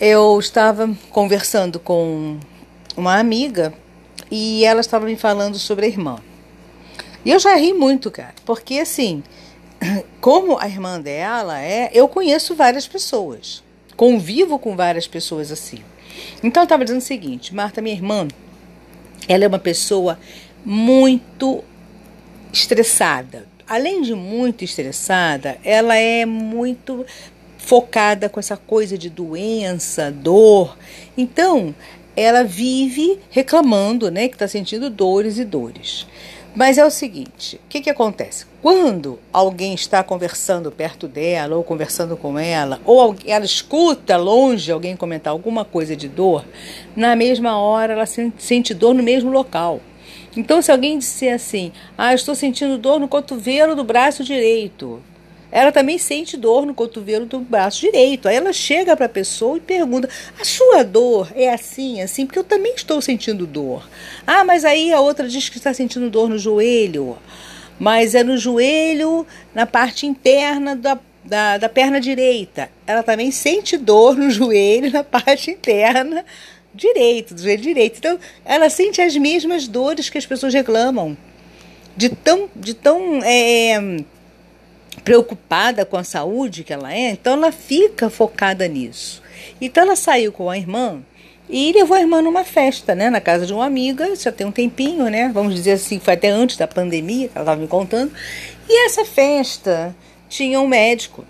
Eu estava conversando com uma amiga e ela estava me falando sobre a irmã. E eu já ri muito, cara, porque assim, como a irmã dela é, eu conheço várias pessoas, convivo com várias pessoas assim. Então eu estava dizendo o seguinte, Marta, minha irmã, ela é uma pessoa muito estressada. Além de muito estressada, ela é muito focada com essa coisa de doença, dor. Então, ela vive reclamando, né, que está sentindo dores e dores. Mas é o seguinte, o que, que acontece? Quando alguém está conversando perto dela, ou conversando com ela, ou ela escuta longe alguém comentar alguma coisa de dor, na mesma hora ela sente dor no mesmo local. Então, se alguém disser assim, ah, estou sentindo dor no cotovelo do braço direito, ela também sente dor no cotovelo do braço direito. Aí ela chega para a pessoa e pergunta: a sua dor é assim, assim? Porque eu também estou sentindo dor. Ah, mas aí a outra diz que está sentindo dor no joelho. Mas é no joelho, na parte interna da, da, da perna direita. Ela também sente dor no joelho, na parte interna direito, do joelho direito. Então, ela sente as mesmas dores que as pessoas reclamam. De tão, de tão é, preocupada com a saúde que ela é, então ela fica focada nisso. Então ela saiu com a irmã e levou a irmã numa festa, né, na casa de uma amiga, já tem um tempinho, né, vamos dizer assim, foi até antes da pandemia, ela estava me contando. E essa festa tinha um médico,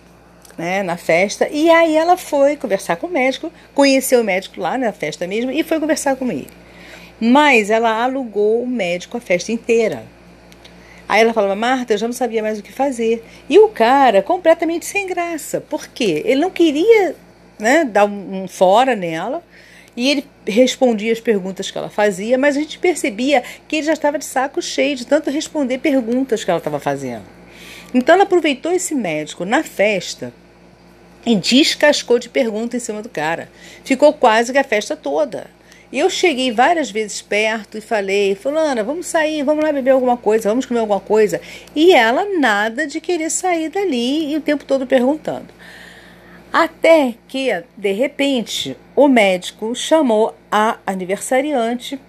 né, na festa, e aí ela foi conversar com o médico, conheceu o médico lá na festa mesmo e foi conversar com ele. Mas ela alugou o médico a festa inteira. Aí ela falava, Marta, eu já não sabia mais o que fazer. E o cara, completamente sem graça. Por quê? Ele não queria né, dar um, um fora nela. E ele respondia as perguntas que ela fazia, mas a gente percebia que ele já estava de saco cheio de tanto responder perguntas que ela estava fazendo. Então ela aproveitou esse médico na festa e descascou de pergunta em cima do cara. Ficou quase que a festa toda. E eu cheguei várias vezes perto e falei, fulana, vamos sair, vamos lá beber alguma coisa, vamos comer alguma coisa. E ela nada de querer sair dali e o tempo todo perguntando. Até que, de repente, o médico chamou a aniversariante.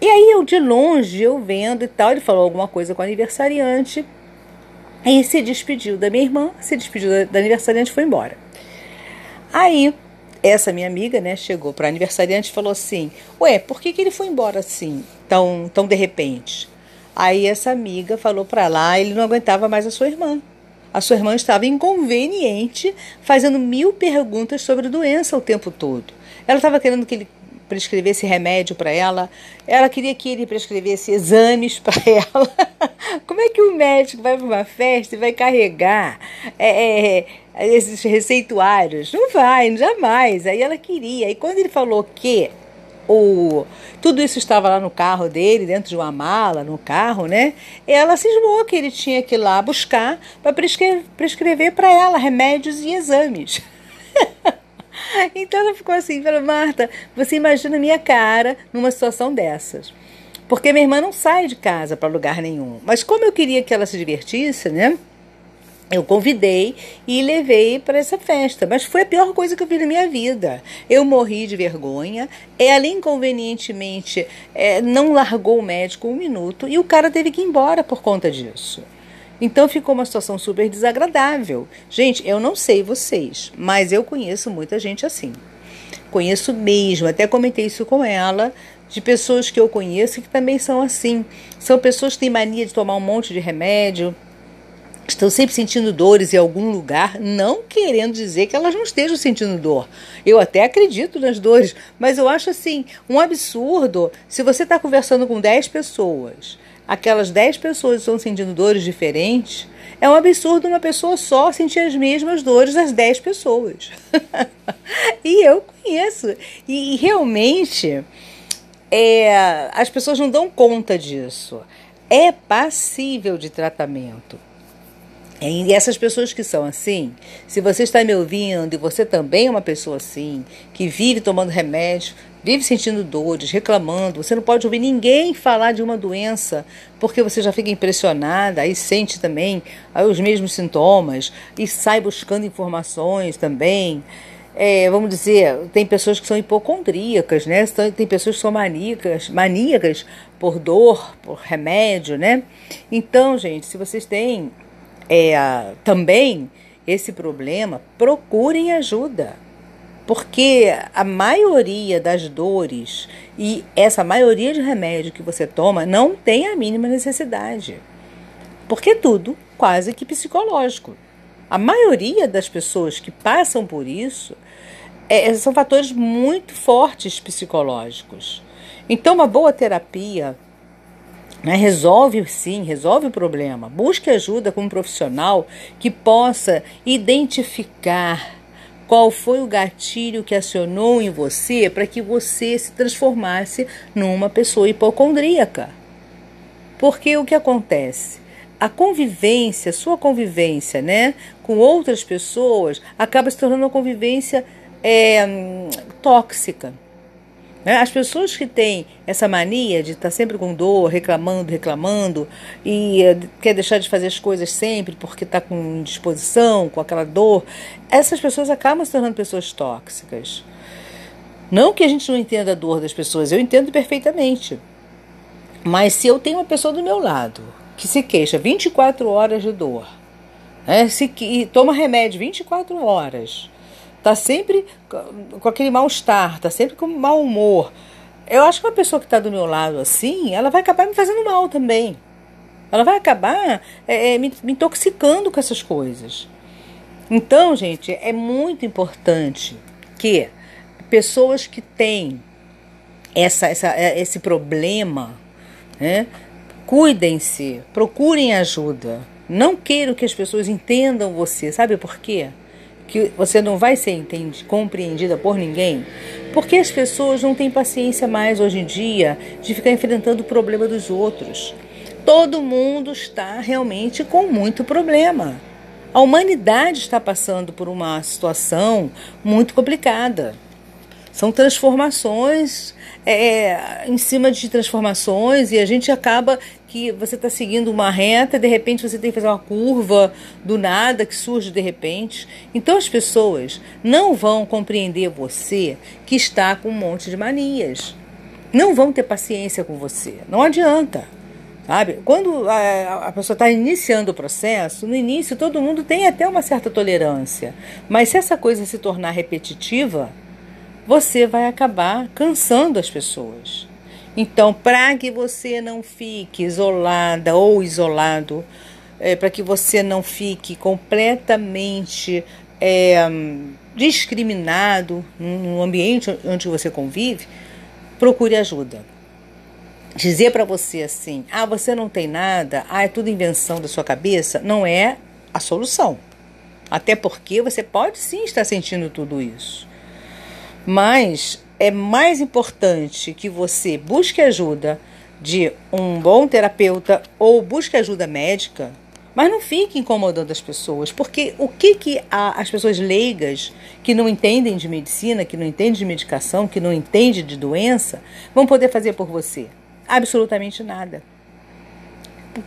E aí eu de longe, eu vendo e tal, ele falou alguma coisa com a aniversariante. E se despediu da minha irmã, se despediu da, da aniversariante e foi embora. Aí essa minha amiga, né, chegou para aniversariante e falou assim: Ué, por que, que ele foi embora assim, tão, tão de repente? Aí essa amiga falou para lá, ele não aguentava mais a sua irmã. A sua irmã estava inconveniente, fazendo mil perguntas sobre doença o tempo todo. Ela estava querendo que ele prescrevesse remédio para ela, ela queria que ele prescrevesse exames para ela. Como é que o médico vai para uma festa e vai carregar é, é, esses receituários? Não vai, jamais. Aí ela queria. E quando ele falou que o, tudo isso estava lá no carro dele, dentro de uma mala, no carro, né? Ela cismou que ele tinha que ir lá buscar para prescrever para ela remédios e exames. Então ela ficou assim, falou, Marta, você imagina a minha cara numa situação dessas. Porque minha irmã não sai de casa para lugar nenhum. Mas como eu queria que ela se divertisse, né? Eu convidei e levei para essa festa, mas foi a pior coisa que eu vi na minha vida. Eu morri de vergonha. Ela inconvenientemente é, não largou o médico um minuto e o cara teve que ir embora por conta disso. Então ficou uma situação super desagradável. Gente, eu não sei vocês, mas eu conheço muita gente assim. Conheço mesmo, até comentei isso com ela, de pessoas que eu conheço que também são assim. São pessoas que têm mania de tomar um monte de remédio, estão sempre sentindo dores em algum lugar, não querendo dizer que elas não estejam sentindo dor. Eu até acredito nas dores, mas eu acho assim um absurdo se você está conversando com 10 pessoas aquelas 10 pessoas estão sentindo dores diferentes, é um absurdo uma pessoa só sentir as mesmas dores das 10 pessoas. e eu conheço. E, e realmente é, as pessoas não dão conta disso. É passível de tratamento. E essas pessoas que são assim, se você está me ouvindo e você também é uma pessoa assim, que vive tomando remédio, vive sentindo dores, reclamando, você não pode ouvir ninguém falar de uma doença, porque você já fica impressionada, aí sente também os mesmos sintomas e sai buscando informações também. é, vamos dizer, tem pessoas que são hipocondríacas, né? Tem pessoas que são maníacas, maníacas por dor, por remédio, né? Então, gente, se vocês têm é, também esse problema, procurem ajuda. Porque a maioria das dores e essa maioria de remédio que você toma não tem a mínima necessidade. Porque é tudo quase que psicológico. A maioria das pessoas que passam por isso é, são fatores muito fortes psicológicos. Então, uma boa terapia né, resolve sim, resolve o problema. Busque ajuda com um profissional que possa identificar qual foi o gatilho que acionou em você para que você se transformasse numa pessoa hipocondríaca. Porque o que acontece? A convivência, sua convivência, né, com outras pessoas, acaba se tornando uma convivência é, tóxica. Né? As pessoas que têm essa mania de estar sempre com dor, reclamando, reclamando, e eh, quer deixar de fazer as coisas sempre porque está com indisposição, com aquela dor, essas pessoas acabam se tornando pessoas tóxicas. Não que a gente não entenda a dor das pessoas, eu entendo perfeitamente. Mas se eu tenho uma pessoa do meu lado que se queixa 24 horas de dor, né, se, e toma remédio 24 horas, tá sempre com aquele mal-estar, tá sempre com mau humor. Eu acho que uma pessoa que está do meu lado assim, ela vai acabar me fazendo mal também. Ela vai acabar é, é, me, me intoxicando com essas coisas. Então, gente, é muito importante que pessoas que têm essa, essa, é, esse problema, né, cuidem-se, procurem ajuda. Não queiram que as pessoas entendam você. Sabe por quê? Que você não vai ser entendi, compreendida por ninguém? Porque as pessoas não têm paciência mais hoje em dia de ficar enfrentando o problema dos outros. Todo mundo está realmente com muito problema. A humanidade está passando por uma situação muito complicada. São transformações é, em cima de transformações e a gente acaba que você está seguindo uma reta, de repente você tem que fazer uma curva do nada que surge de repente. Então as pessoas não vão compreender você que está com um monte de manias. Não vão ter paciência com você. Não adianta. Sabe? Quando a, a pessoa está iniciando o processo, no início todo mundo tem até uma certa tolerância. Mas se essa coisa se tornar repetitiva, você vai acabar cansando as pessoas. Então, para que você não fique isolada ou isolado, é, para que você não fique completamente é, discriminado no ambiente onde você convive, procure ajuda. Dizer para você assim, ah, você não tem nada, ah, é tudo invenção da sua cabeça, não é a solução. Até porque você pode sim estar sentindo tudo isso. Mas é mais importante que você busque ajuda de um bom terapeuta ou busque ajuda médica, mas não fique incomodando as pessoas, porque o que, que a, as pessoas leigas que não entendem de medicina, que não entendem de medicação, que não entendem de doença, vão poder fazer por você? Absolutamente nada.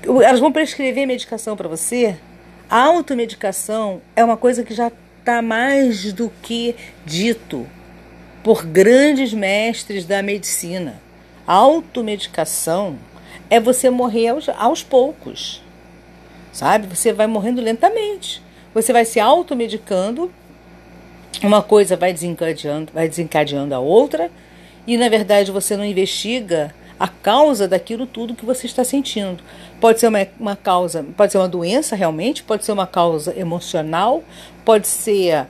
Elas vão prescrever medicação para você. A automedicação é uma coisa que já está mais do que dito por grandes mestres da medicina. Automedicação é você morrer aos, aos poucos, sabe? Você vai morrendo lentamente. Você vai se automedicando, uma coisa vai desencadeando, vai desencadeando a outra, e na verdade você não investiga a causa daquilo tudo que você está sentindo. Pode ser uma, uma causa, pode ser uma doença realmente, pode ser uma causa emocional, pode ser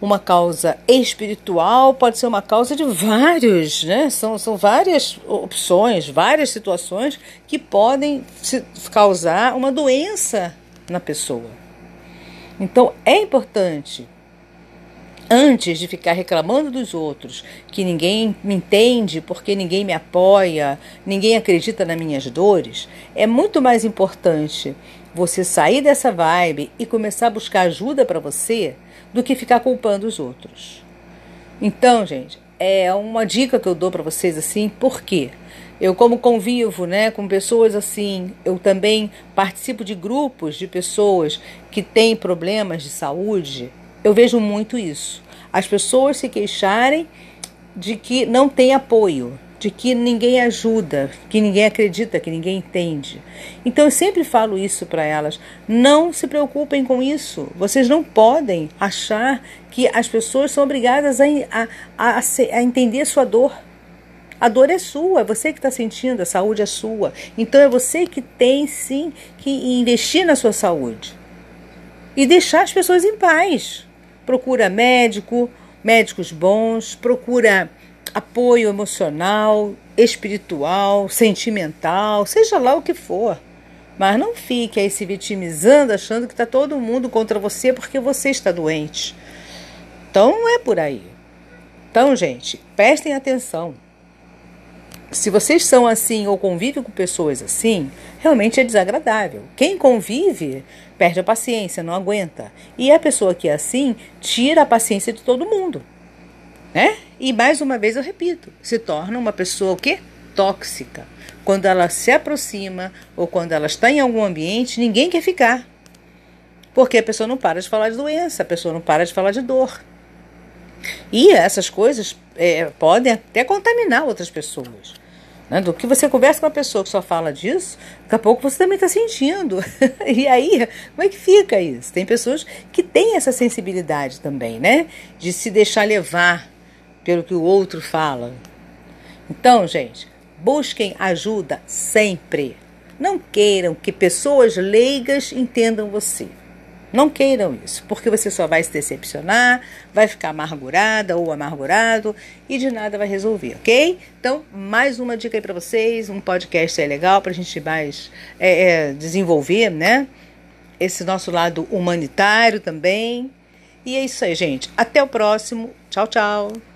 uma causa espiritual, pode ser uma causa de vários, né? São, são várias opções, várias situações que podem causar uma doença na pessoa. Então é importante, antes de ficar reclamando dos outros, que ninguém me entende porque ninguém me apoia, ninguém acredita nas minhas dores, é muito mais importante você sair dessa vibe e começar a buscar ajuda para você do que ficar culpando os outros. Então, gente, é uma dica que eu dou para vocês assim, porque eu como convivo, né, com pessoas assim, eu também participo de grupos de pessoas que têm problemas de saúde, eu vejo muito isso. as pessoas se queixarem de que não tem apoio, de que ninguém ajuda, que ninguém acredita, que ninguém entende. Então eu sempre falo isso para elas: não se preocupem com isso. Vocês não podem achar que as pessoas são obrigadas a, a, a, a entender sua dor. A dor é sua, é você que está sentindo, a saúde é sua. Então é você que tem sim que investir na sua saúde e deixar as pessoas em paz. Procura médico, médicos bons, procura apoio emocional, espiritual, sentimental, seja lá o que for. Mas não fique aí se vitimizando, achando que está todo mundo contra você porque você está doente. Então não é por aí. Então, gente, prestem atenção. Se vocês são assim ou convivem com pessoas assim, realmente é desagradável. Quem convive perde a paciência, não aguenta. E a pessoa que é assim tira a paciência de todo mundo. Né? E mais uma vez eu repito, se torna uma pessoa o quê? Tóxica. Quando ela se aproxima ou quando ela está em algum ambiente, ninguém quer ficar. Porque a pessoa não para de falar de doença, a pessoa não para de falar de dor. E essas coisas é, podem até contaminar outras pessoas. Né? Do que você conversa com uma pessoa que só fala disso, daqui a pouco você também está sentindo. e aí, como é que fica isso? Tem pessoas que têm essa sensibilidade também, né? De se deixar levar pelo que o outro fala. Então, gente, busquem ajuda sempre. Não queiram que pessoas leigas entendam você. Não queiram isso, porque você só vai se decepcionar, vai ficar amargurada ou amargurado e de nada vai resolver, ok? Então, mais uma dica aí para vocês, um podcast é legal para a gente mais é, é, desenvolver, né? Esse nosso lado humanitário também. E é isso aí, gente. Até o próximo. Tchau, tchau.